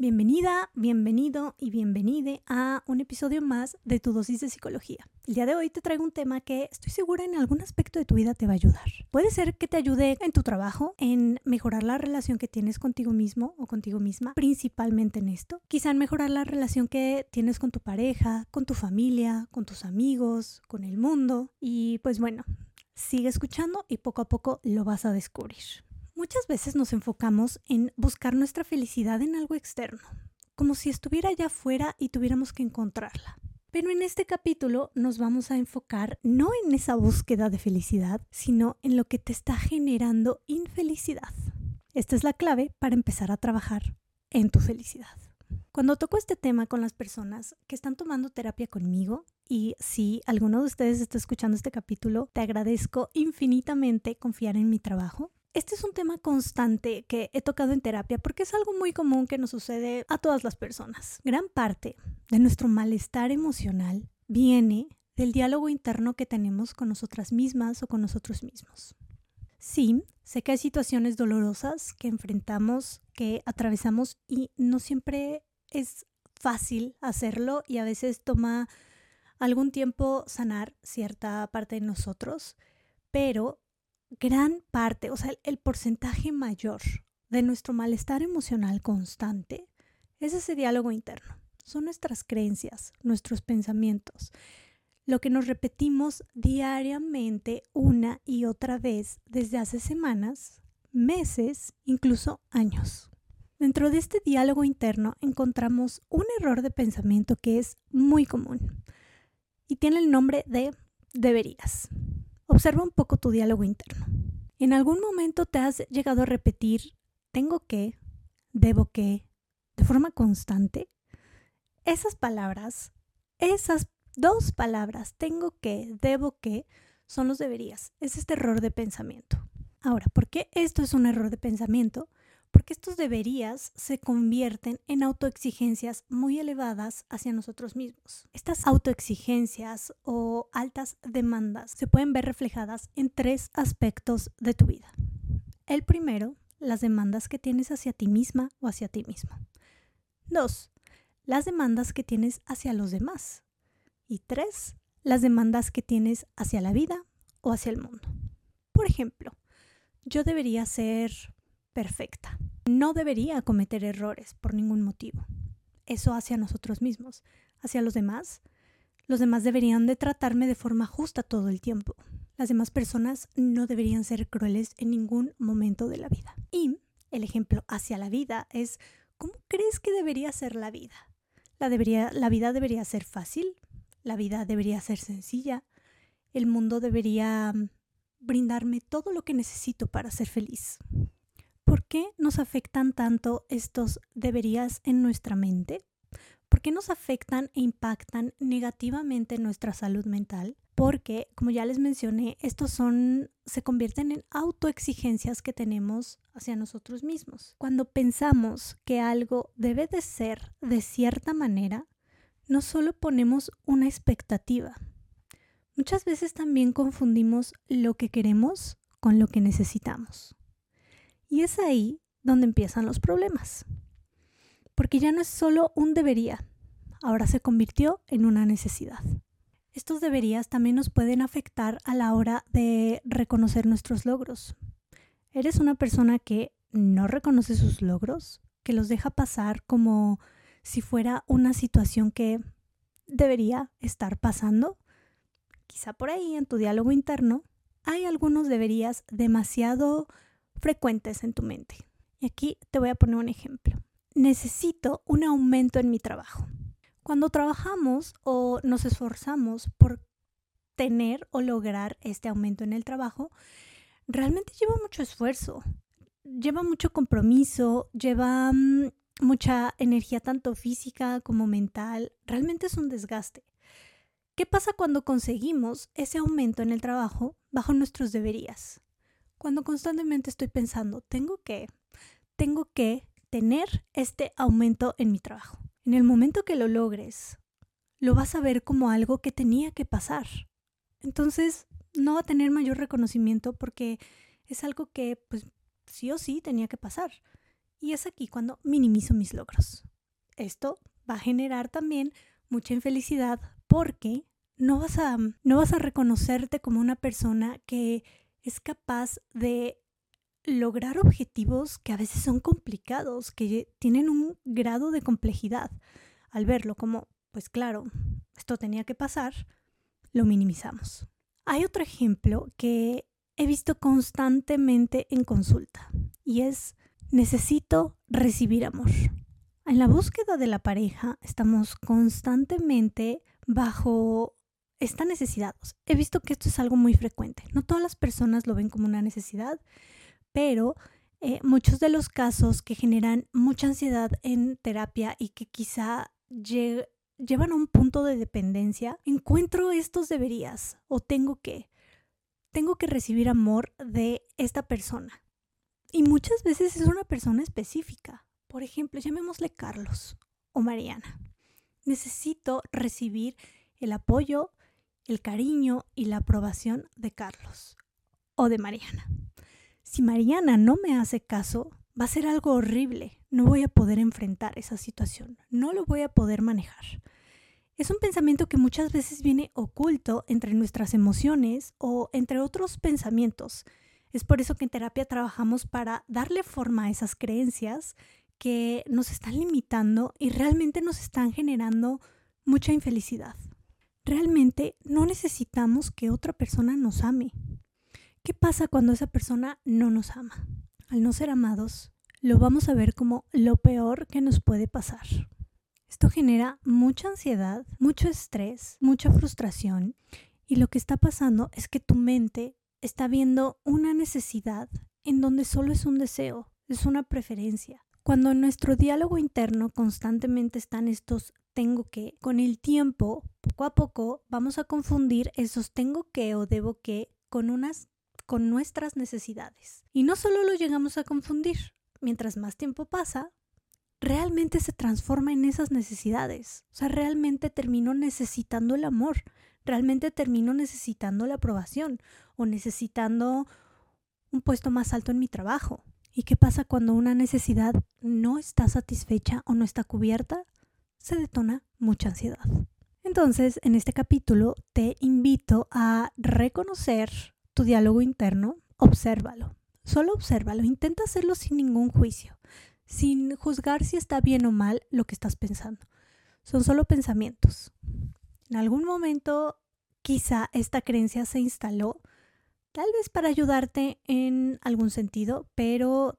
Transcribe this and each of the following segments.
Bienvenida, bienvenido y bienvenide a un episodio más de tu dosis de psicología. El día de hoy te traigo un tema que estoy segura en algún aspecto de tu vida te va a ayudar. Puede ser que te ayude en tu trabajo, en mejorar la relación que tienes contigo mismo o contigo misma, principalmente en esto. Quizá en mejorar la relación que tienes con tu pareja, con tu familia, con tus amigos, con el mundo. Y pues bueno, sigue escuchando y poco a poco lo vas a descubrir. Muchas veces nos enfocamos en buscar nuestra felicidad en algo externo, como si estuviera allá afuera y tuviéramos que encontrarla. Pero en este capítulo nos vamos a enfocar no en esa búsqueda de felicidad, sino en lo que te está generando infelicidad. Esta es la clave para empezar a trabajar en tu felicidad. Cuando toco este tema con las personas que están tomando terapia conmigo, y si alguno de ustedes está escuchando este capítulo, te agradezco infinitamente confiar en mi trabajo este es un tema constante que he tocado en terapia porque es algo muy común que nos sucede a todas las personas. Gran parte de nuestro malestar emocional viene del diálogo interno que tenemos con nosotras mismas o con nosotros mismos. Sí, sé que hay situaciones dolorosas que enfrentamos, que atravesamos y no siempre es fácil hacerlo y a veces toma algún tiempo sanar cierta parte de nosotros, pero gran parte, o sea, el, porcentaje mayor de nuestro malestar emocional constante es ese diálogo interno. Son nuestras creencias, nuestros pensamientos, lo que nos repetimos diariamente una y otra vez desde hace semanas, meses, incluso años. Dentro de este diálogo interno encontramos un error de pensamiento que es muy común y tiene el nombre de deberías. Observa un poco tu diálogo interno. ¿En algún momento te has llegado a repetir tengo que, debo que, de forma constante? Esas palabras, esas dos palabras, tengo que, debo que, son los deberías. Es este error de pensamiento. Ahora, ¿por qué esto es un error de pensamiento? Porque estos deberías se convierten en autoexigencias muy elevadas hacia nosotros mismos. Estas autoexigencias o altas demandas se pueden ver reflejadas en tres aspectos de tu vida. El primero, las demandas que tienes hacia ti misma o hacia ti mismo. Dos, las demandas que tienes hacia los demás. Y tres, las demandas que tienes hacia la vida o hacia el mundo. Por ejemplo, yo debería ser perfecta. No debería cometer errores por ningún motivo. Eso hacia nosotros mismos. Hacia los demás, los demás deberían de tratarme de forma justa todo el tiempo. Las demás personas no deberían ser crueles en ningún momento de la vida. Y el ejemplo hacia la vida es, ¿cómo crees que debería ser la vida? La, debería, la vida debería ser fácil, la vida debería ser sencilla, el mundo debería brindarme todo lo que necesito para ser feliz. ¿Por qué nos afectan tanto estos deberías en nuestra mente? ¿Por qué nos afectan e impactan negativamente en nuestra salud mental? Porque, como ya les mencioné, estos son, se convierten en autoexigencias que tenemos hacia nosotros mismos. Cuando pensamos que algo debe de ser de cierta manera, no solo ponemos una expectativa, muchas veces también confundimos lo que queremos con lo que necesitamos. Y es ahí donde empiezan los problemas. Porque ya no es solo un debería, ahora se convirtió en una necesidad. Estos deberías también nos pueden afectar a la hora de reconocer nuestros logros. ¿Eres una persona que no reconoce sus logros? ¿Que los deja pasar como si fuera una situación que debería estar pasando? Quizá por ahí en tu diálogo interno hay algunos deberías demasiado frecuentes en tu mente. Y aquí te voy a poner un ejemplo. Necesito un aumento en mi trabajo. Cuando trabajamos o nos esforzamos por tener o lograr este aumento en el trabajo, realmente lleva mucho esfuerzo, lleva mucho compromiso, lleva mm, mucha energía tanto física como mental, realmente es un desgaste. ¿Qué pasa cuando conseguimos ese aumento en el trabajo bajo nuestros deberías? Cuando constantemente estoy pensando, tengo que, tengo que tener este aumento en mi trabajo. En el momento que lo logres, lo vas a ver como algo que tenía que pasar. Entonces, no va a tener mayor reconocimiento porque es algo que, pues, sí o sí tenía que pasar. Y es aquí cuando minimizo mis logros. Esto va a generar también mucha infelicidad porque no vas a, no vas a reconocerte como una persona que es capaz de lograr objetivos que a veces son complicados, que tienen un grado de complejidad. Al verlo como, pues claro, esto tenía que pasar, lo minimizamos. Hay otro ejemplo que he visto constantemente en consulta y es necesito recibir amor. En la búsqueda de la pareja estamos constantemente bajo esta necesidad. He visto que esto es algo muy frecuente. No todas las personas lo ven como una necesidad, pero eh, muchos de los casos que generan mucha ansiedad en terapia y que quizá llevan a un punto de dependencia, encuentro estos deberías o tengo que. Tengo que recibir amor de esta persona. Y muchas veces es una persona específica. Por ejemplo, llamémosle Carlos o Mariana. Necesito recibir el apoyo, el cariño y la aprobación de Carlos o de Mariana. Si Mariana no me hace caso, va a ser algo horrible. No voy a poder enfrentar esa situación. No lo voy a poder manejar. Es un pensamiento que muchas veces viene oculto entre nuestras emociones o entre otros pensamientos. Es por eso que en terapia trabajamos para darle forma a esas creencias que nos están limitando y realmente nos están generando mucha infelicidad. Realmente no necesitamos que otra persona nos ame. ¿Qué pasa cuando esa persona no nos ama? Al no ser amados, lo vamos a ver como lo peor que nos puede pasar. Esto genera mucha ansiedad, mucho estrés, mucha frustración y lo que está pasando es que tu mente está viendo una necesidad en donde solo es un deseo, es una preferencia. Cuando en nuestro diálogo interno constantemente están estos tengo que, con el tiempo, poco a poco, vamos a confundir esos tengo que o debo que con unas con nuestras necesidades. Y no solo lo llegamos a confundir, mientras más tiempo pasa, realmente se transforma en esas necesidades. O sea, realmente termino necesitando el amor, realmente termino necesitando la aprobación o necesitando un puesto más alto en mi trabajo. ¿Y qué pasa cuando una necesidad no está satisfecha o no está cubierta? Se detona mucha ansiedad. Entonces, en este capítulo te invito a reconocer tu diálogo interno, obsérvalo. Solo obsérvalo, intenta hacerlo sin ningún juicio, sin juzgar si está bien o mal lo que estás pensando. Son solo pensamientos. En algún momento quizá esta creencia se instaló, tal vez para ayudarte en algún sentido, pero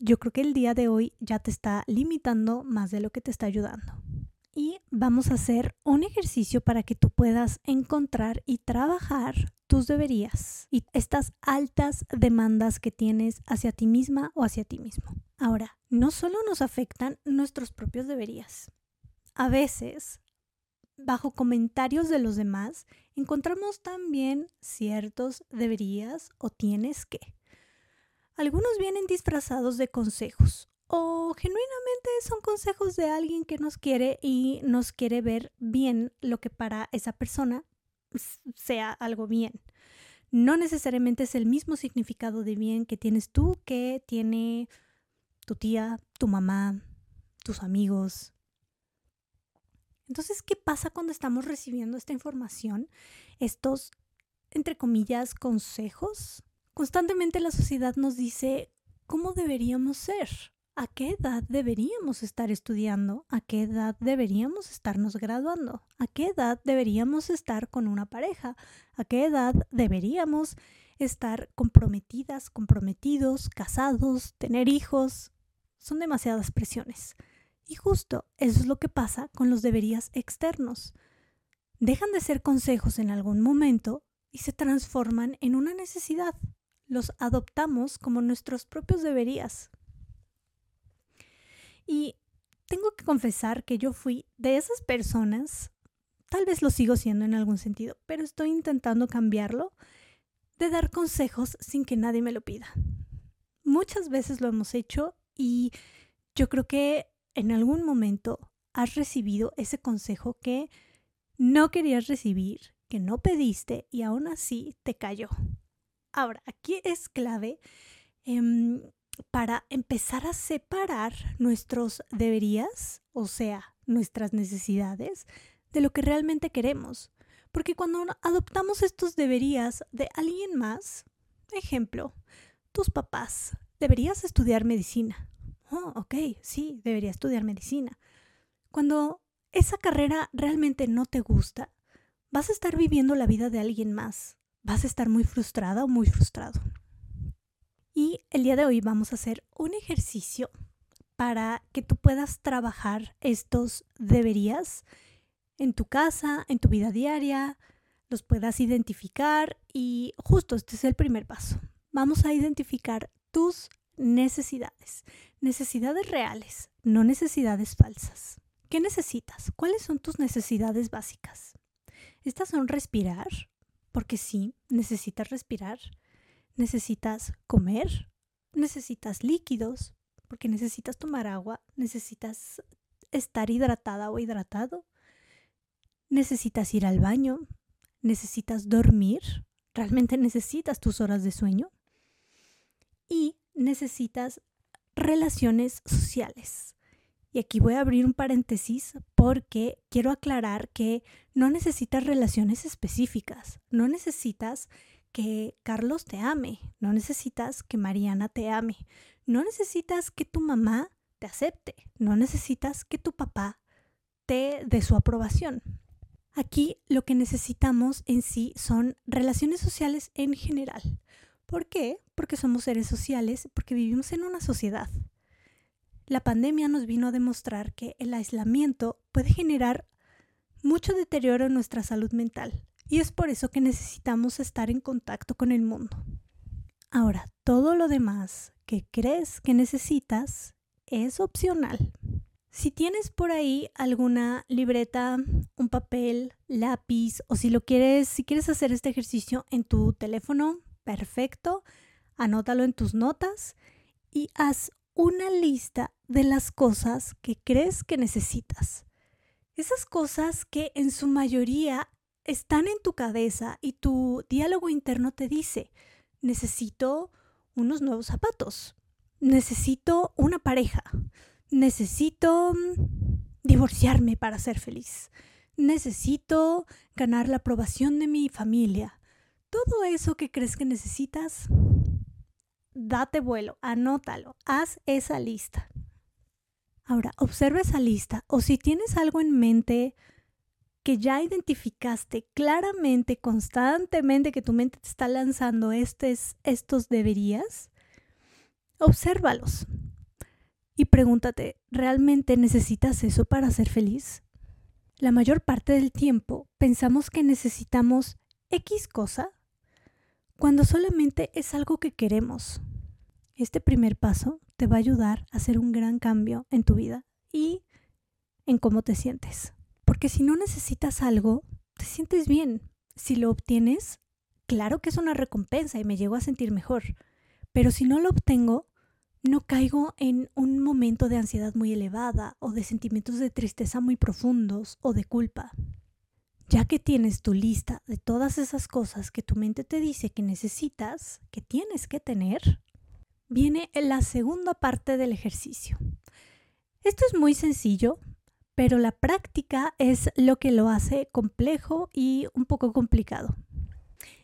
yo creo que el día de hoy ya te está limitando más de lo que te está ayudando y vamos a hacer un ejercicio para que tú puedas encontrar y trabajar tus deberías y estas altas demandas que tienes hacia ti misma o hacia ti mismo. Ahora, no solo nos afectan nuestros propios deberías. A veces, bajo comentarios de los demás, encontramos también ciertos deberías o tienes que. Algunos vienen disfrazados de consejos o genuinamente son consejos de alguien que nos quiere y nos quiere ver bien lo que para esa persona sea algo bien. No necesariamente es el mismo significado de bien que tienes tú que tiene tu tía, tu mamá, tus amigos. Entonces, ¿qué pasa cuando estamos recibiendo esta información? Estos, entre comillas, consejos. Constantemente la sociedad nos dice cómo deberíamos ser a qué edad deberíamos estar estudiando, a qué edad deberíamos estarnos graduando, a qué edad deberíamos estar con una pareja, a qué edad deberíamos estar comprometidas, comprometidos, casados, tener hijos. Son demasiadas presiones. Y justo eso es lo que pasa con los deberías externos. Dejan de ser consejos en algún momento y se transforman en una necesidad. Los adoptamos como nuestros propios deberías. Y tengo que confesar que yo fui de esas personas, tal vez lo sigo siendo en algún sentido, pero estoy intentando cambiarlo, de dar consejos sin que nadie me lo pida. Muchas veces lo hemos hecho y yo creo que en algún momento has recibido ese consejo que no querías recibir, que no pediste y aún así te cayó. Ahora, aquí es clave em, para empezar a separar nuestros deberías, o sea, nuestras necesidades, de lo que realmente queremos. Porque cuando adoptamos estos deberías de alguien más, ejemplo, tus papás, deberías estudiar medicina. Oh, ok, sí, debería estudiar medicina. Cuando esa carrera realmente no te gusta, vas a estar viviendo la vida de alguien más. Vas a estar muy frustrada o muy frustrado. Y el día de hoy vamos a hacer un ejercicio para que tú puedas trabajar estos deberías en tu casa, en tu vida diaria, los puedas identificar y justo este es el primer paso. Vamos a identificar tus necesidades, necesidades reales, no necesidades falsas. ¿Qué necesitas? ¿Cuáles son tus necesidades básicas? Estas son respirar, porque sí, necesitas respirar. Necesitas comer, necesitas líquidos, porque necesitas tomar agua, necesitas estar hidratada o hidratado, necesitas ir al baño, necesitas dormir, realmente necesitas tus horas de sueño y necesitas relaciones sociales. Y aquí voy a abrir un paréntesis porque quiero aclarar que no necesitas relaciones específicas, no necesitas que Carlos te ame, no necesitas que Mariana te ame, no necesitas que tu mamá te acepte, no necesitas que tu papá te dé su aprobación. Aquí lo que necesitamos en sí son relaciones sociales en general. ¿Por qué? Porque somos seres sociales, porque vivimos en una sociedad. La pandemia nos vino a demostrar que el aislamiento puede generar mucho deterioro en nuestra salud mental y es por eso que necesitamos estar en contacto con el mundo. Ahora, todo lo demás que crees que necesitas es opcional. Si tienes por ahí alguna libreta, un papel, lápiz o si lo quieres, si quieres hacer este ejercicio en tu teléfono, perfecto, anótalo en tus notas y haz una lista de las cosas que crees que necesitas. Esas cosas que en su mayoría están en tu cabeza y tu diálogo interno te dice, necesito unos nuevos zapatos, necesito una pareja, necesito mm, divorciarme para ser feliz, necesito ganar la aprobación de mi familia. Todo eso que crees que necesitas, date vuelo, anótalo, haz esa lista. Ahora, observa esa lista o si tienes algo en mente que ya identificaste claramente, constantemente, que tu mente te está lanzando estos, estos deberías, obsérvalos y pregúntate, ¿realmente necesitas eso para ser feliz? La mayor parte del tiempo pensamos que necesitamos X cosa cuando solamente es algo que queremos. Este primer paso te va a ayudar a hacer un gran cambio en tu vida y en cómo te sientes. Porque si no necesitas algo, te sientes bien. Si lo obtienes, claro que es una recompensa y me llego a sentir mejor. Pero si no lo obtengo, no caigo en un momento de ansiedad muy elevada o de sentimientos de tristeza muy profundos o de culpa. Ya que tienes tu lista de todas esas cosas que tu mente te dice que necesitas, que tienes que tener, viene la segunda parte del ejercicio. Esto es muy sencillo, pero la práctica es lo que lo hace complejo y un poco complicado.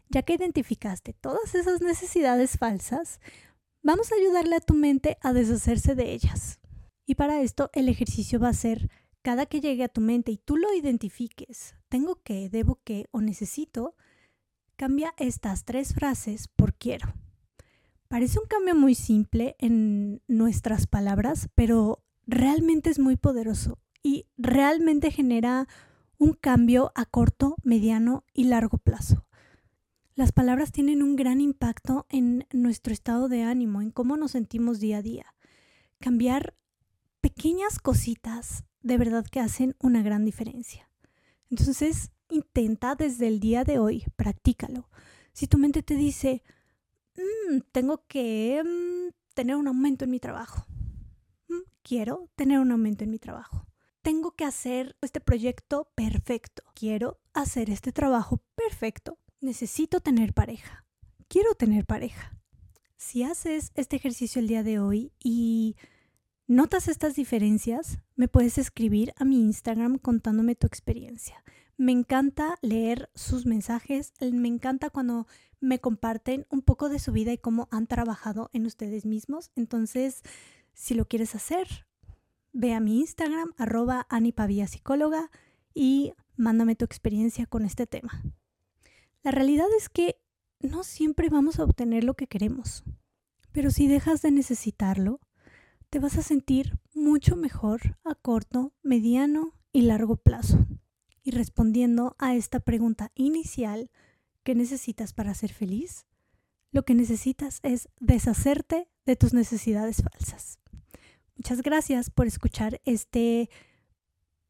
Ya que identificaste todas esas necesidades falsas, vamos a ayudarle a tu mente a deshacerse de ellas. Y para esto el ejercicio va a ser cada que llegue a tu mente y tú lo identifiques, tengo que, debo que o necesito, cambia estas tres frases por quiero. Parece un cambio muy simple en nuestras palabras, pero realmente es muy poderoso y realmente genera un cambio a corto, mediano y largo plazo. Las palabras tienen un gran impacto en nuestro estado de ánimo, en cómo nos sentimos día a día. Cambiar pequeñas cositas de verdad que hacen una gran diferencia. Entonces, intenta desde el día de hoy, practícalo. Si tu mente te dice, Mm, tengo que mm, tener un aumento en mi trabajo. Mm, quiero tener un aumento en mi trabajo. Tengo que hacer este proyecto perfecto. Quiero hacer este trabajo perfecto. Necesito tener pareja. Quiero tener pareja. Si haces este ejercicio el día de hoy y notas estas diferencias, me puedes escribir a mi Instagram contándome tu experiencia. Me encanta leer sus mensajes, me encanta cuando me comparten un poco de su vida y cómo han trabajado en ustedes mismos. Entonces, si lo quieres hacer, ve a mi Instagram, arroba Psicóloga, y mándame tu experiencia con este tema. La realidad es que no siempre vamos a obtener lo que queremos, pero si dejas de necesitarlo, te vas a sentir mucho mejor a corto, mediano y largo plazo. Y respondiendo a esta pregunta inicial, ¿qué necesitas para ser feliz? Lo que necesitas es deshacerte de tus necesidades falsas. Muchas gracias por escuchar este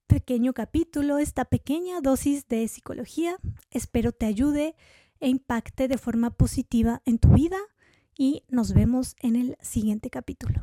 pequeño capítulo, esta pequeña dosis de psicología. Espero te ayude e impacte de forma positiva en tu vida y nos vemos en el siguiente capítulo.